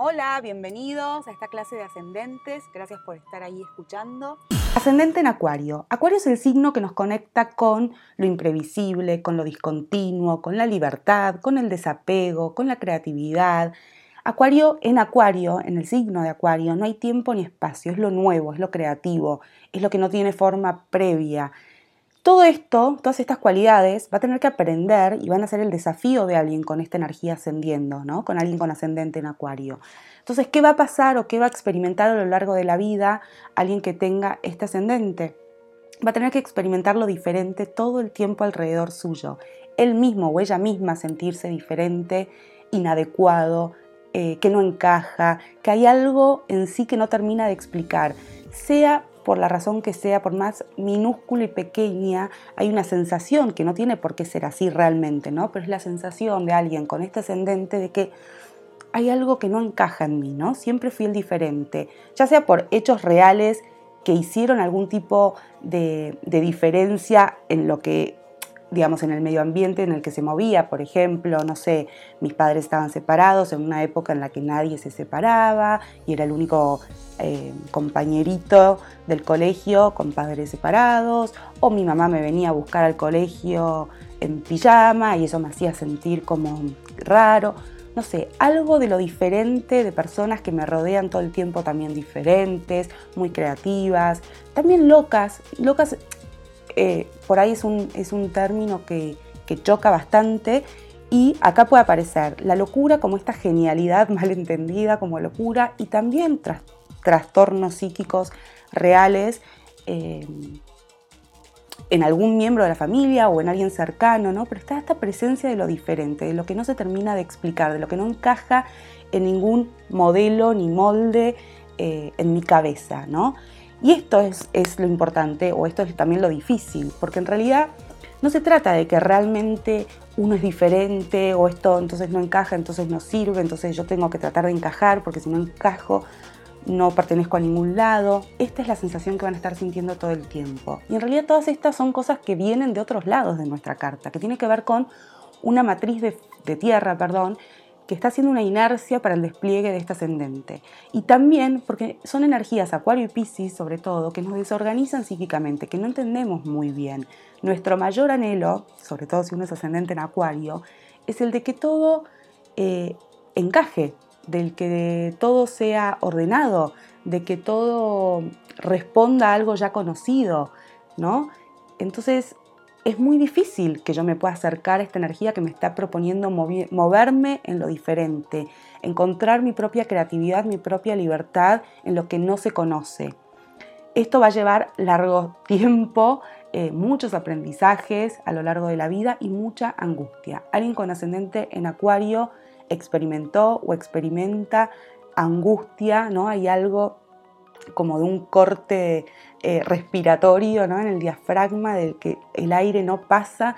Hola, bienvenidos a esta clase de ascendentes. Gracias por estar ahí escuchando. Ascendente en Acuario. Acuario es el signo que nos conecta con lo imprevisible, con lo discontinuo, con la libertad, con el desapego, con la creatividad. Acuario en Acuario, en el signo de Acuario, no hay tiempo ni espacio, es lo nuevo, es lo creativo, es lo que no tiene forma previa, todo esto, todas estas cualidades, va a tener que aprender y van a ser el desafío de alguien con esta energía ascendiendo, ¿no? Con alguien con ascendente en acuario. Entonces, ¿qué va a pasar o qué va a experimentar a lo largo de la vida alguien que tenga este ascendente? Va a tener que experimentar lo diferente todo el tiempo alrededor suyo. Él mismo o ella misma sentirse diferente, inadecuado, eh, que no encaja, que hay algo en sí que no termina de explicar, sea por la razón que sea, por más minúscula y pequeña, hay una sensación que no tiene por qué ser así realmente, ¿no? Pero es la sensación de alguien con este ascendente de que hay algo que no encaja en mí, ¿no? Siempre fui el diferente, ya sea por hechos reales que hicieron algún tipo de, de diferencia en lo que digamos, en el medio ambiente en el que se movía. Por ejemplo, no sé, mis padres estaban separados en una época en la que nadie se separaba y era el único eh, compañerito del colegio con padres separados, o mi mamá me venía a buscar al colegio en pijama y eso me hacía sentir como raro. No sé, algo de lo diferente de personas que me rodean todo el tiempo también diferentes, muy creativas, también locas, locas eh, por ahí es un, es un término que, choca bastante y acá puede aparecer la locura como esta genialidad mal entendida como locura y también trastornos psíquicos reales eh, en algún miembro de la familia o en alguien cercano, ¿no? Pero está esta presencia de lo diferente, de lo que no se termina de explicar, de lo que no encaja en ningún modelo ni molde eh, en mi cabeza, ¿no? Y esto es, lo importante, o esto es también lo difícil, porque en realidad no se trata de que realmente uno es diferente o esto entonces no encaja, entonces no sirve, entonces yo tengo que tratar de encajar porque si no encajo no pertenezco a ningún lado. Esta es la sensación que van a estar sintiendo todo el tiempo. Y en realidad todas estas son cosas que vienen de otros lados de nuestra carta, que tiene que ver con una matriz de, de tierra, perdón, que está haciendo una inercia para el despliegue de este ascendente. Y también porque son energías, Acuario y Piscis sobre todo, que nos desorganizan psíquicamente, que no entendemos muy bien. Nuestro mayor anhelo, sobre todo si uno es ascendente en Acuario, es el de que todo eh, encaje, del que todo sea ordenado, de que todo responda a algo ya conocido, ¿no? Entonces, es muy difícil que yo me pueda acercar a esta energía que me está proponiendo moverme en lo diferente, encontrar mi propia creatividad, mi propia libertad en lo que no se conoce. Esto va a llevar largo tiempo, eh, muchos aprendizajes a lo largo de la vida y mucha angustia. Alguien con ascendente en acuario experimentó o experimenta angustia, ¿no? Hay algo como de un corte eh, respiratorio ¿no? en el diafragma, del que el aire no pasa,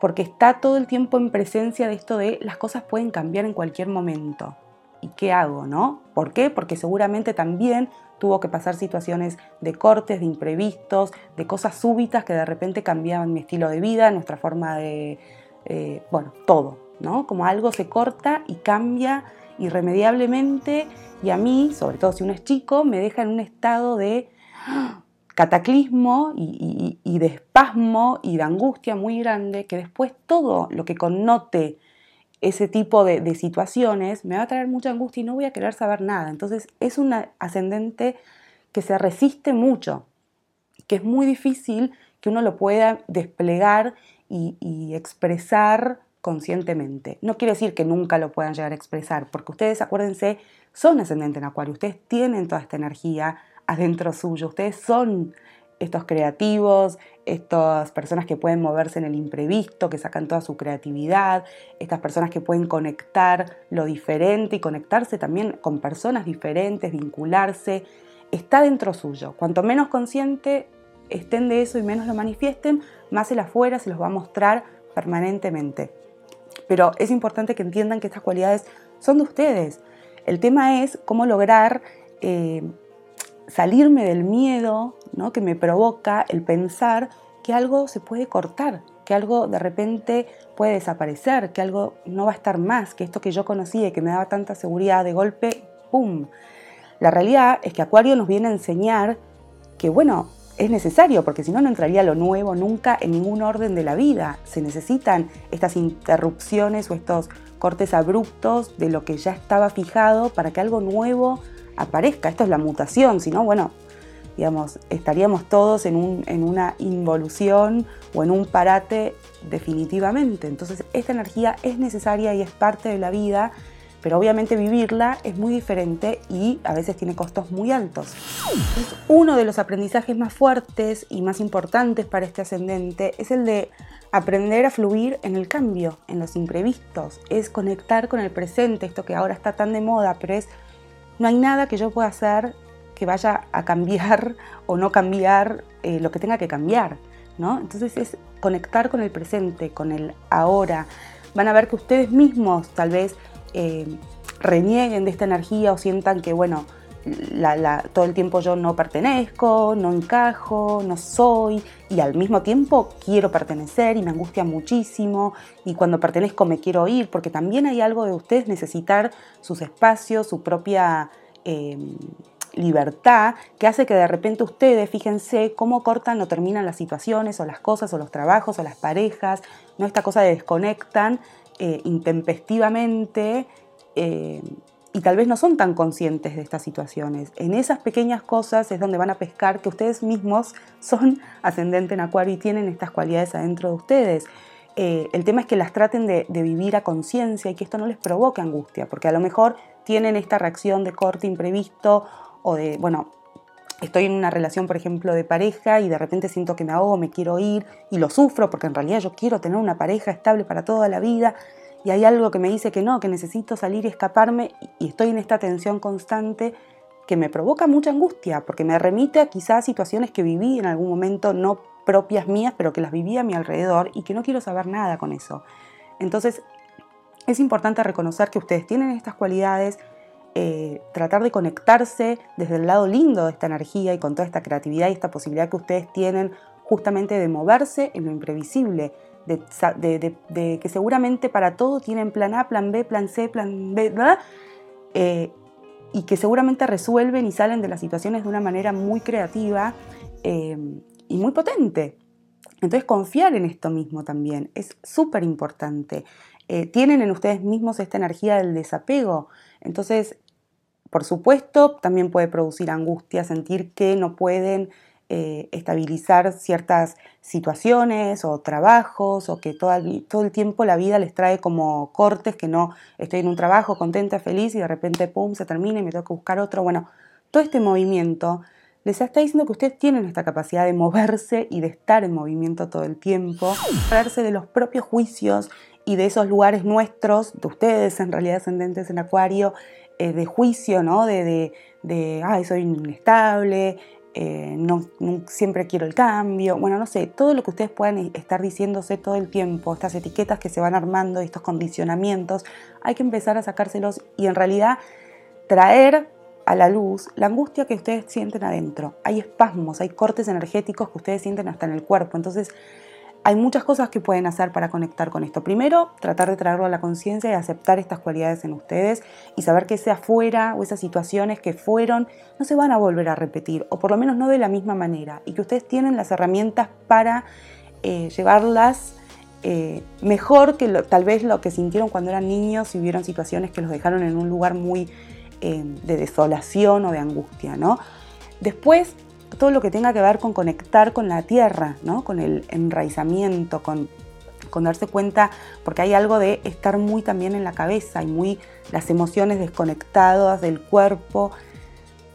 porque está todo el tiempo en presencia de esto de las cosas pueden cambiar en cualquier momento. ¿Y qué hago? ¿no? ¿Por qué? Porque seguramente también tuvo que pasar situaciones de cortes, de imprevistos, de cosas súbitas que de repente cambiaban mi estilo de vida, nuestra forma de, eh, bueno, todo, ¿no? Como algo se corta y cambia irremediablemente y a mí, sobre todo si uno es chico, me deja en un estado de cataclismo y, de espasmo y de angustia muy grande que después todo lo que connote ese tipo de, situaciones me va a traer mucha angustia y no voy a querer saber nada. Entonces es un ascendente que se resiste mucho, que es muy difícil que uno lo pueda desplegar y expresar conscientemente. No quiere decir que nunca lo puedan llegar a expresar, porque ustedes, acuérdense, son ascendente en acuario, ustedes tienen toda esta energía adentro suyo, ustedes son estos creativos, estas personas que pueden moverse en el imprevisto, que sacan toda su creatividad, estas personas que pueden conectar lo diferente y conectarse también con personas diferentes, vincularse. está dentro suyo. Cuanto menos consciente estén de eso y menos lo manifiesten, más el afuera se los va a mostrar permanentemente. Pero es importante que entiendan que estas cualidades son de ustedes. El tema es cómo lograr eh, salirme del miedo ¿no? que me provoca el pensar que algo se puede cortar, que algo de repente puede desaparecer, que algo no va a estar más, que esto que yo conocía y que me daba tanta seguridad de golpe, ¡pum! La realidad es que Acuario nos viene a enseñar que, bueno, es necesario, porque si no, no entraría lo nuevo nunca en ningún orden de la vida. Se necesitan estas interrupciones o estos cortes abruptos de lo que ya estaba fijado para que algo nuevo aparezca. Esto es la mutación, si no, bueno, digamos, estaríamos todos en, un, en una involución o en un parate definitivamente. Entonces, esta energía es necesaria y es parte de la vida pero obviamente vivirla es muy diferente y a veces tiene costos muy altos. uno de los aprendizajes más fuertes y más importantes para este ascendente es el de aprender a fluir en el cambio, en los imprevistos, es conectar con el presente, esto que ahora está tan de moda, pero es, no hay nada que yo pueda hacer que vaya a cambiar o no cambiar eh, lo que tenga que cambiar, ¿no? Entonces es conectar con el presente, con el ahora. Van a ver que ustedes mismos tal vez eh, renieguen de esta energía o sientan que, bueno, todo el tiempo yo no pertenezco, no encajo, no soy y al mismo tiempo quiero pertenecer y me angustia muchísimo y cuando pertenezco me quiero ir porque también hay algo de ustedes necesitar sus espacios, su propia em, libertad que hace que de repente ustedes, fíjense cómo cortan o terminan las situaciones o las cosas o los trabajos o las parejas, no esta cosa de desconectan eh, intempestivamente eh, y tal vez no son tan conscientes de estas situaciones. En esas pequeñas cosas es donde van a pescar que ustedes mismos son ascendente en acuario y tienen estas cualidades adentro de ustedes. Eh, el tema es que las traten de, de vivir a conciencia y que esto no les provoque angustia, porque a lo mejor tienen esta reacción de corte imprevisto o de, bueno, estoy en una relación, por ejemplo, de pareja y de repente siento que me ahogo, me quiero ir y lo sufro porque en realidad yo quiero tener una pareja estable para toda la vida y hay algo que me dice que no, que necesito salir y escaparme y estoy en esta tensión constante que me provoca mucha angustia porque me remite a quizás situaciones que viví en algún momento no propias mías, pero que las viví a mi alrededor y que no quiero saber nada con eso. Entonces, es importante reconocer que ustedes tienen estas cualidades, eh, tratar de conectarse desde el lado lindo de esta energía y con toda esta creatividad y esta posibilidad que ustedes tienen justamente de moverse en lo imprevisible, de, que seguramente para todo tienen plan A, plan B, plan C, plan B, eh, y que seguramente resuelven y salen de las situaciones de una manera muy creativa eh, y muy potente. Entonces confiar en esto mismo también es súper importante. Tienen en ustedes mismos esta energía del desapego. Entonces, por supuesto, también puede producir angustia, sentir que no pueden eh, estabilizar ciertas situaciones o trabajos o que todo el, tiempo la vida les trae como cortes, que no estoy en un trabajo contenta, feliz y de repente, ¡pum!, se termina y me tengo que buscar otro. Bueno, todo este movimiento les está diciendo que ustedes tienen esta capacidad de moverse y de estar en movimiento todo el tiempo, hablarse de los propios juicios y de esos lugares nuestros, de ustedes en realidad ascendentes en acuario, eh, de juicio, ¿no? De, de, de ay, soy inestable, eh, no, siempre quiero el cambio, bueno, no sé, todo lo que ustedes puedan estar diciéndose todo el tiempo, estas etiquetas que se van armando, estos condicionamientos, hay que empezar a sacárselos y en realidad traer a la luz la angustia que ustedes sienten adentro. Hay espasmos, hay cortes energéticos que ustedes sienten hasta en el cuerpo, entonces hay muchas cosas que pueden hacer para conectar con esto. Primero, tratar de traerlo a la conciencia y aceptar estas cualidades en ustedes y saber que ese afuera o esas situaciones que fueron no se van a volver a repetir, o por lo menos no de la misma manera, y que ustedes tienen las herramientas para eh, llevarlas eh, mejor que tal vez lo que sintieron cuando eran niños y hubieron situaciones que los dejaron en un lugar muy eh, de desolación o de angustia. ¿no? Después, todo lo que tenga que ver con conectar con la tierra, ¿no? con el enraizamiento, con, con darse cuenta, porque hay algo de estar muy también en la cabeza y muy las emociones desconectadas del cuerpo,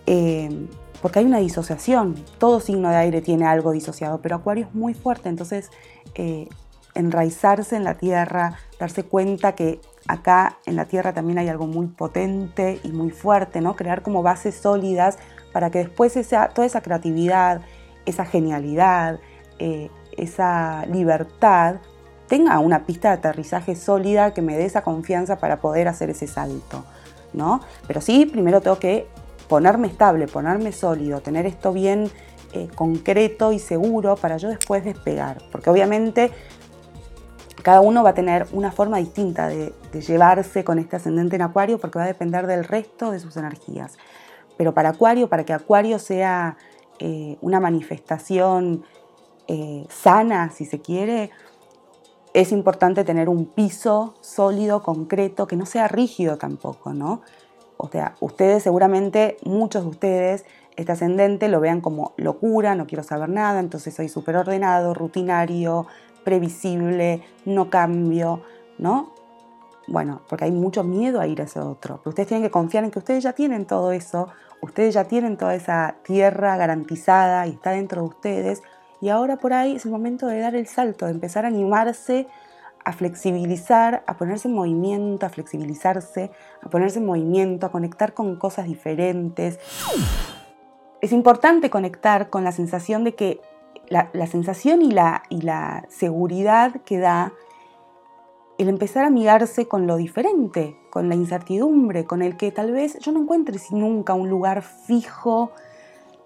eh, porque hay una disociación. Todo signo de aire tiene algo disociado, pero Acuario es muy fuerte, entonces eh, enraizarse en la tierra, darse cuenta que acá en la tierra también hay algo muy potente y muy fuerte, ¿no? Crear como bases sólidas para que después esa, toda esa creatividad, esa genialidad, eh, esa libertad tenga una pista de aterrizaje sólida que me dé esa confianza para poder hacer ese salto, ¿no? Pero sí, primero tengo que ponerme estable, ponerme sólido, tener esto bien eh, concreto y seguro para yo después despegar, porque obviamente cada uno va a tener una forma distinta de, llevarse con este ascendente en Acuario porque va a depender del resto de sus energías. Pero para Acuario, para que Acuario sea eh, una manifestación eh, sana, si se quiere, es importante tener un piso sólido, concreto, que no sea rígido tampoco, ¿no? O sea, ustedes seguramente, muchos de ustedes, este ascendente lo vean como locura, no quiero saber nada, entonces soy súper ordenado, rutinario, previsible, no cambio, ¿no? Bueno, porque hay mucho miedo a ir a ese otro. Ustedes tienen que confiar en que ustedes ya tienen todo eso, ustedes ya tienen toda esa tierra garantizada y está dentro de ustedes. Y ahora por ahí es el momento de dar el salto, de empezar a animarse a flexibilizar, a ponerse en movimiento, a flexibilizarse, a ponerse en movimiento, a conectar con cosas diferentes. Es importante conectar con la sensación de que la, sensación y la, y la seguridad que da el empezar a amigarse con lo diferente, con la incertidumbre, con el que tal vez yo no encuentre nunca un lugar fijo,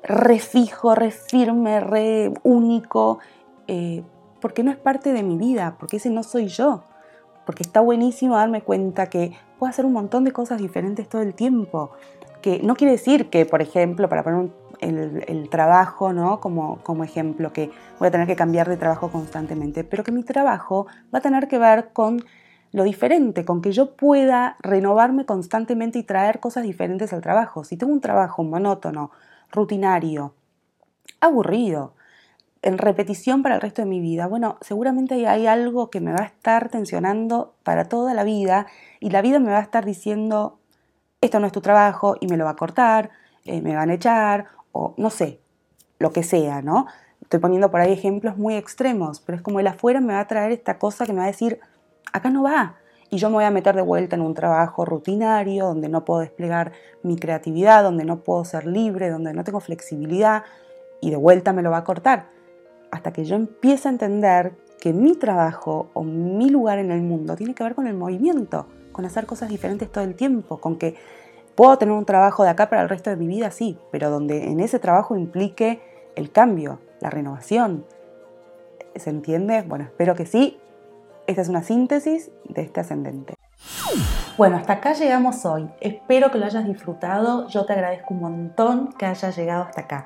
re fijo, re firme, re único, eh, porque no es parte de mi vida, porque ese no soy yo, porque está buenísimo darme cuenta que puedo hacer un montón de cosas diferentes todo el tiempo, que no quiere decir que, por ejemplo, para poner un el, trabajo, ¿no? Como, como ejemplo, que voy a tener que cambiar de trabajo constantemente, pero que mi trabajo va a tener que ver con lo diferente, con que yo pueda renovarme constantemente y traer cosas diferentes al trabajo. Si tengo un trabajo monótono, rutinario, aburrido, en repetición para el resto de mi vida, bueno, seguramente hay algo que me va a estar tensionando para toda la vida y la vida me va a estar diciendo, esto no es tu trabajo y me lo va a cortar, eh, me van a echar o no sé, lo que sea, ¿no? Estoy poniendo por ahí ejemplos muy extremos, pero es como el afuera me va a traer esta cosa que me va a decir, acá no va. Y yo me voy a meter de vuelta en un trabajo rutinario, donde no puedo desplegar mi creatividad, donde no puedo ser libre, donde no tengo flexibilidad, y de vuelta me lo va a cortar. Hasta que yo empiece a entender que mi trabajo o mi lugar en el mundo tiene que ver con el movimiento, con hacer cosas diferentes todo el tiempo, con que Puedo tener un trabajo de acá para el resto de mi vida, sí, pero donde en ese trabajo implique el cambio, la renovación. ¿Se entiende? Bueno, espero que sí. Esta es una síntesis de este ascendente. Bueno, hasta acá llegamos hoy. Espero que lo hayas disfrutado. Yo te agradezco un montón que hayas llegado hasta acá.